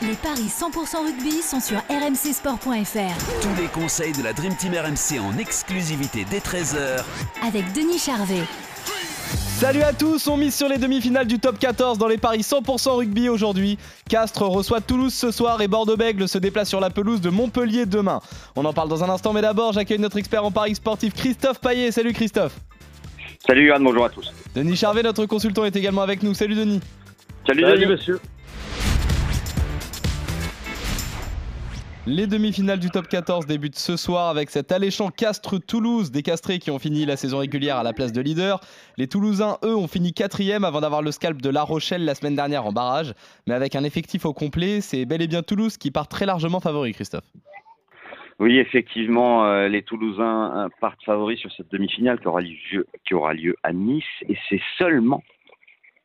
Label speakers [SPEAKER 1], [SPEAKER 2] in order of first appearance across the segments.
[SPEAKER 1] Les paris 100% rugby sont sur rmcsport.fr
[SPEAKER 2] Tous les conseils de la Dream Team RMC en exclusivité dès 13h
[SPEAKER 1] avec Denis Charvet.
[SPEAKER 3] Salut à tous, on mise sur les demi-finales du top 14 dans les paris 100% rugby aujourd'hui. Castres reçoit Toulouse ce soir et Bordeaux-Bègle se déplace sur la pelouse de Montpellier demain. On en parle dans un instant, mais d'abord j'accueille notre expert en paris sportif Christophe Paillet. Salut Christophe.
[SPEAKER 4] Salut Yann, bonjour à tous.
[SPEAKER 3] Denis Charvet, notre consultant, est également avec nous. Salut Denis.
[SPEAKER 4] Salut,
[SPEAKER 5] Salut
[SPEAKER 4] Denis.
[SPEAKER 5] monsieur.
[SPEAKER 3] Les demi-finales du top 14 débutent ce soir avec cet alléchant Castres-Toulouse, des Castrés qui ont fini la saison régulière à la place de leader. Les Toulousains, eux, ont fini quatrième avant d'avoir le scalp de La Rochelle la semaine dernière en barrage. Mais avec un effectif au complet, c'est bel et bien Toulouse qui part très largement favori, Christophe.
[SPEAKER 4] Oui, effectivement, euh, les Toulousains euh, partent favoris sur cette demi-finale qui aura lieu, qui aura lieu à Nice et c'est seulement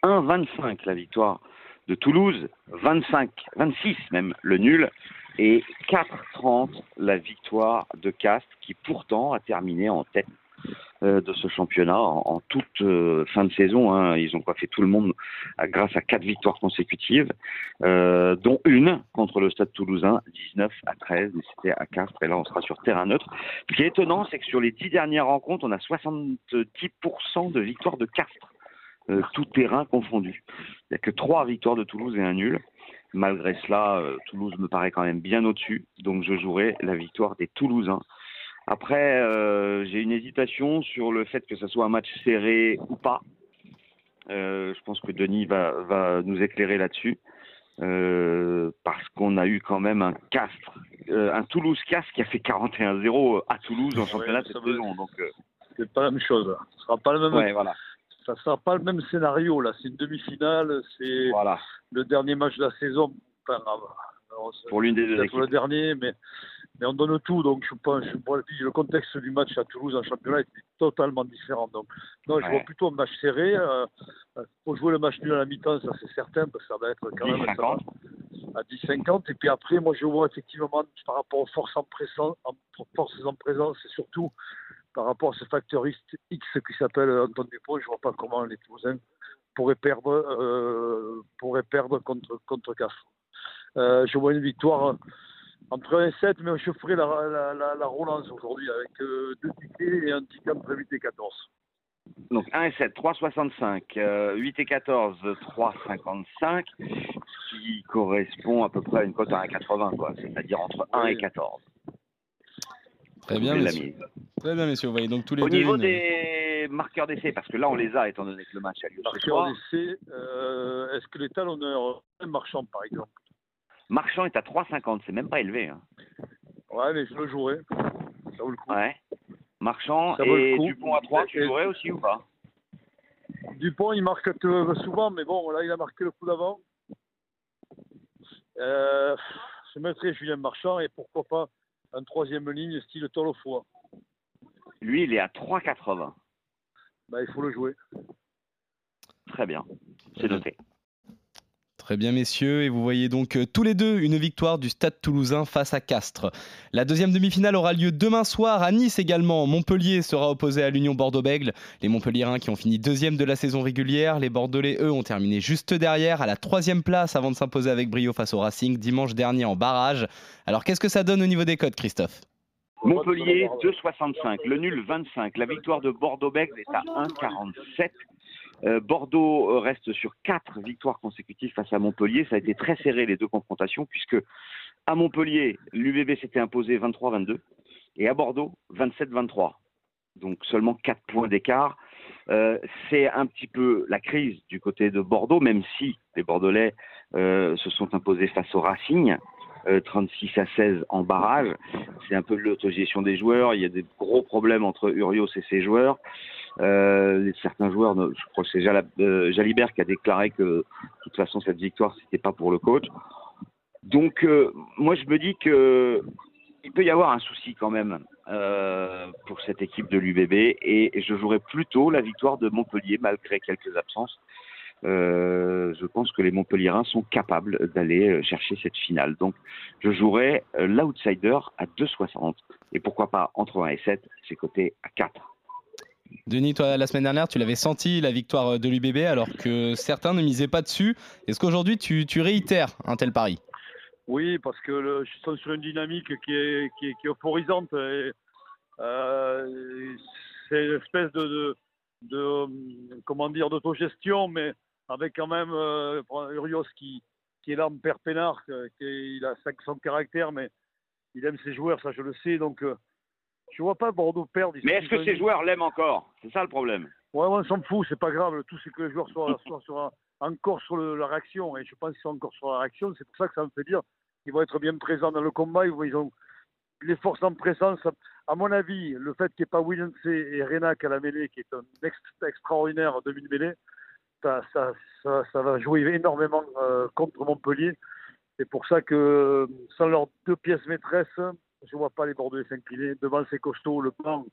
[SPEAKER 4] 1,25 la victoire de Toulouse, 25, 26 même le nul et 4,30 la victoire de Castres qui pourtant a terminé en tête euh, de ce championnat en, toute euh, fin de saison. hein. Ils ont coiffé tout le monde grâce à quatre victoires consécutives, euh, dont une contre le Stade Toulousain, 19 à 13, mais c'était à Castres et là on sera sur terrain neutre. Ce qui est étonnant, c'est que sur les dix dernières rencontres, on a 70% de victoires de Castres, euh, tout terrain confondu. Il n'y a que trois victoires de Toulouse et un nul. Malgré cela, euh, Toulouse me paraît quand même bien au-dessus, donc je jouerai la victoire des Toulousains. Après, euh, j'ai une hésitation sur le fait que ce soit un match serré ou pas. Euh, je pense que Denis va, va nous éclairer là-dessus. Euh, parce qu'on a eu quand même un Castres, euh, un Toulouse-Castres qui a fait 41-0 à Toulouse en championnat
[SPEAKER 5] Ouais,
[SPEAKER 4] cette saison. Donc, euh,
[SPEAKER 5] C'est pas la même chose. Ce sera pas le même.
[SPEAKER 4] ouais, voilà.
[SPEAKER 5] Ça sera pas le même scénario là. C'est une demi-finale. C'est
[SPEAKER 4] voilà.
[SPEAKER 5] le dernier match de la saison. Enfin,
[SPEAKER 4] Pour l'une des deux équipes.
[SPEAKER 5] le dernier, mais mais on donne tout. Donc je pense, je le contexte du match à Toulouse en championnat est totalement différent. Donc non, je vois plutôt un match serré. Euh, faut jouer le match nul à la mi-temps, ça c'est certain, parce que ça va être quand même ça va
[SPEAKER 4] 10-50.
[SPEAKER 5] à 10-50. Et puis après, moi, je vois effectivement par rapport aux forces en présence, en, forces en présence, et surtout par rapport à ce facteur X qui s'appelle Antoine Dupont, je vois pas comment les Toulousains pourraient perdre, euh, pourraient perdre contre, contre. Euh, je vois une victoire entre 1 et 7, mais je ferai la, la, la, la relance aujourd'hui avec euh, deux tickets et un ticket entre 8 et 14.
[SPEAKER 4] Donc 1 et 7, 3,65. Euh, 8 et 14, 3,55. Ce qui correspond à peu près à une cote à 1,80, quoi. C'est-à-dire entre 1 et
[SPEAKER 5] Oui.
[SPEAKER 4] 14.
[SPEAKER 3] Très bien, messieurs. Très bien, messieurs. Vous voyez donc tous les
[SPEAKER 4] Au
[SPEAKER 3] deux.
[SPEAKER 4] niveau
[SPEAKER 3] une-
[SPEAKER 4] des marqueurs d'essai, parce que là on les a étant donné que le match a lieu ce soir.
[SPEAKER 5] d'essai, euh, est-ce que les talonneurs, Marchand par exemple
[SPEAKER 4] Marchand est à 3,50, c'est même pas élevé. Hein.
[SPEAKER 5] Ouais, mais je le jouerai. Ça vaut le coup.
[SPEAKER 4] Ouais. Marchand
[SPEAKER 5] Ça vaut le
[SPEAKER 4] et
[SPEAKER 5] coup.
[SPEAKER 4] Dupont à 3, tu jouerais aussi ou pas?
[SPEAKER 5] Dupont, il marque que- souvent, mais bon, là, il a marqué le coup d'avant. Euh, je mettrai Julien Marchand et pourquoi pas un troisième ligne style Tolofoa.
[SPEAKER 4] Lui, il est à 3,80.
[SPEAKER 5] Bah, il faut le jouer.
[SPEAKER 4] Très bien, c'est noté.
[SPEAKER 3] Très bien, messieurs. Et vous voyez donc euh, tous les deux une victoire du Stade toulousain face à Castres. La deuxième demi-finale aura lieu demain soir à Nice également. Montpellier sera opposé à l'Union Bordeaux-Bègle. Les Montpelliérains qui ont fini deuxième de la saison régulière. Les Bordelais, eux, ont terminé juste derrière, à la troisième place avant de s'imposer avec brio face au Racing dimanche dernier en barrage. Alors, qu'est-ce que ça donne au niveau des codes, Christophe?
[SPEAKER 4] Montpellier 2,65, le nul 25. La victoire de Bordeaux-Bègles est à 1,47. Euh, Bordeaux euh, reste sur quatre victoires consécutives face à Montpellier. Ça a été très serré les deux confrontations puisque à Montpellier, l'UBB s'était imposé 23-22 et à Bordeaux 27-23. Donc seulement quatre points d'écart. Euh, c'est un petit peu la crise du côté de Bordeaux, même si les Bordelais se sont imposés face au Racing. euh, 36 à 16 en barrage. C'est un peu l'autogestion des joueurs. Il y a des gros problèmes entre Urios et ses joueurs. Euh, certains joueurs, je crois que c'est euh, Jalibert qui a déclaré que de toute façon cette victoire c'était pas pour le coach. Donc, euh, moi, je me dis que il peut y avoir un souci quand même euh, pour cette équipe de l'UBB et je jouerais plutôt la victoire de Montpellier malgré quelques absences. Euh, je pense que les Montpelliérains sont capables d'aller euh, chercher cette finale. Donc, je jouerai euh, l'outsider à 2,60 et pourquoi pas entre 1 et 7, c'est coté à 4.
[SPEAKER 3] Denis, toi, la semaine dernière, tu l'avais senti, la victoire de l'UBB, alors que certains ne misaient pas dessus. Est-ce qu'aujourd'hui, tu, réitères un tel pari?
[SPEAKER 5] Oui, parce que le, je suis sur une dynamique qui est, qui est, qui est euphorisante. et, euh, c'est une espèce de, de, euh, comment dire d'autogestion, mais avec quand même euh, Urios qui, qui est là en père peinard, que- qui- il a 500 caractères, mais il aime ses joueurs, ça je le sais. Donc euh, je vois pas Bordeaux perdre.
[SPEAKER 4] Mais est-ce que ces joueurs l'aiment encore? C'est ça le problème.
[SPEAKER 5] Ouais, on s'en fout, c'est pas grave. Tout c'est que les joueurs soient, soient- soient encore sur le- la réaction. Et je pense qu'ils sont encore sur la réaction. C'est pour ça que ça me fait dire qu'ils vont être bien présents dans le combat. Ils, ont les forces en présence. À mon avis, le fait qu'il n'y ait pas Williams et Renac à la mêlée, qui est un ex- extraordinaire demi-mêlée, ça, ça, ça, ça va jouer énormément euh, contre Montpellier. C'est pour ça que sans leurs deux pièces maîtresses, je vois pas les Bordelais s'incliner. Devant, c'est costaud. Le plan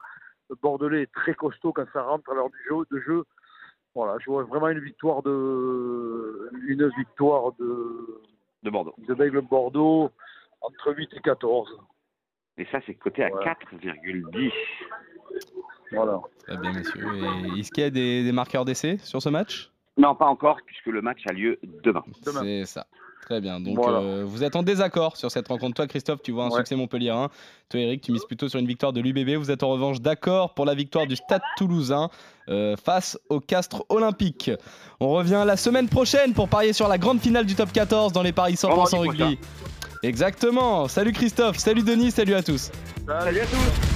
[SPEAKER 5] le Bordelais est très costaud quand ça rentre à l'heure du jeu, de jeu. Voilà, je vois vraiment une victoire de une victoire de,
[SPEAKER 4] De Bordeaux.
[SPEAKER 5] de Bègle Bordeaux entre 8 et 14.
[SPEAKER 4] Et ça, c'est coté à
[SPEAKER 5] Ouais.
[SPEAKER 4] 4,10.
[SPEAKER 5] Voilà.
[SPEAKER 3] Très bien, messieurs. Et est-ce qu'il y a des, des marqueurs d'essai sur ce match?
[SPEAKER 4] Non, pas encore, puisque le match a lieu demain.
[SPEAKER 5] Demain.
[SPEAKER 3] C'est ça. Très bien. Donc,
[SPEAKER 5] Voilà.
[SPEAKER 3] euh, vous êtes en désaccord sur cette rencontre. Toi, Christophe, tu vois un
[SPEAKER 5] Ouais.
[SPEAKER 3] succès Montpellierin. Toi, Eric, tu mises plutôt sur une victoire de l'UBB. Vous êtes en revanche d'accord pour la victoire du Stade toulousain euh, face au Castres Olympique. On revient la semaine prochaine pour parier sur la grande finale du top 14 dans les paris 100%
[SPEAKER 4] Vendredi
[SPEAKER 3] rugby. Exactement. Salut Christophe, salut Denis, salut à tous.
[SPEAKER 4] Salut à tous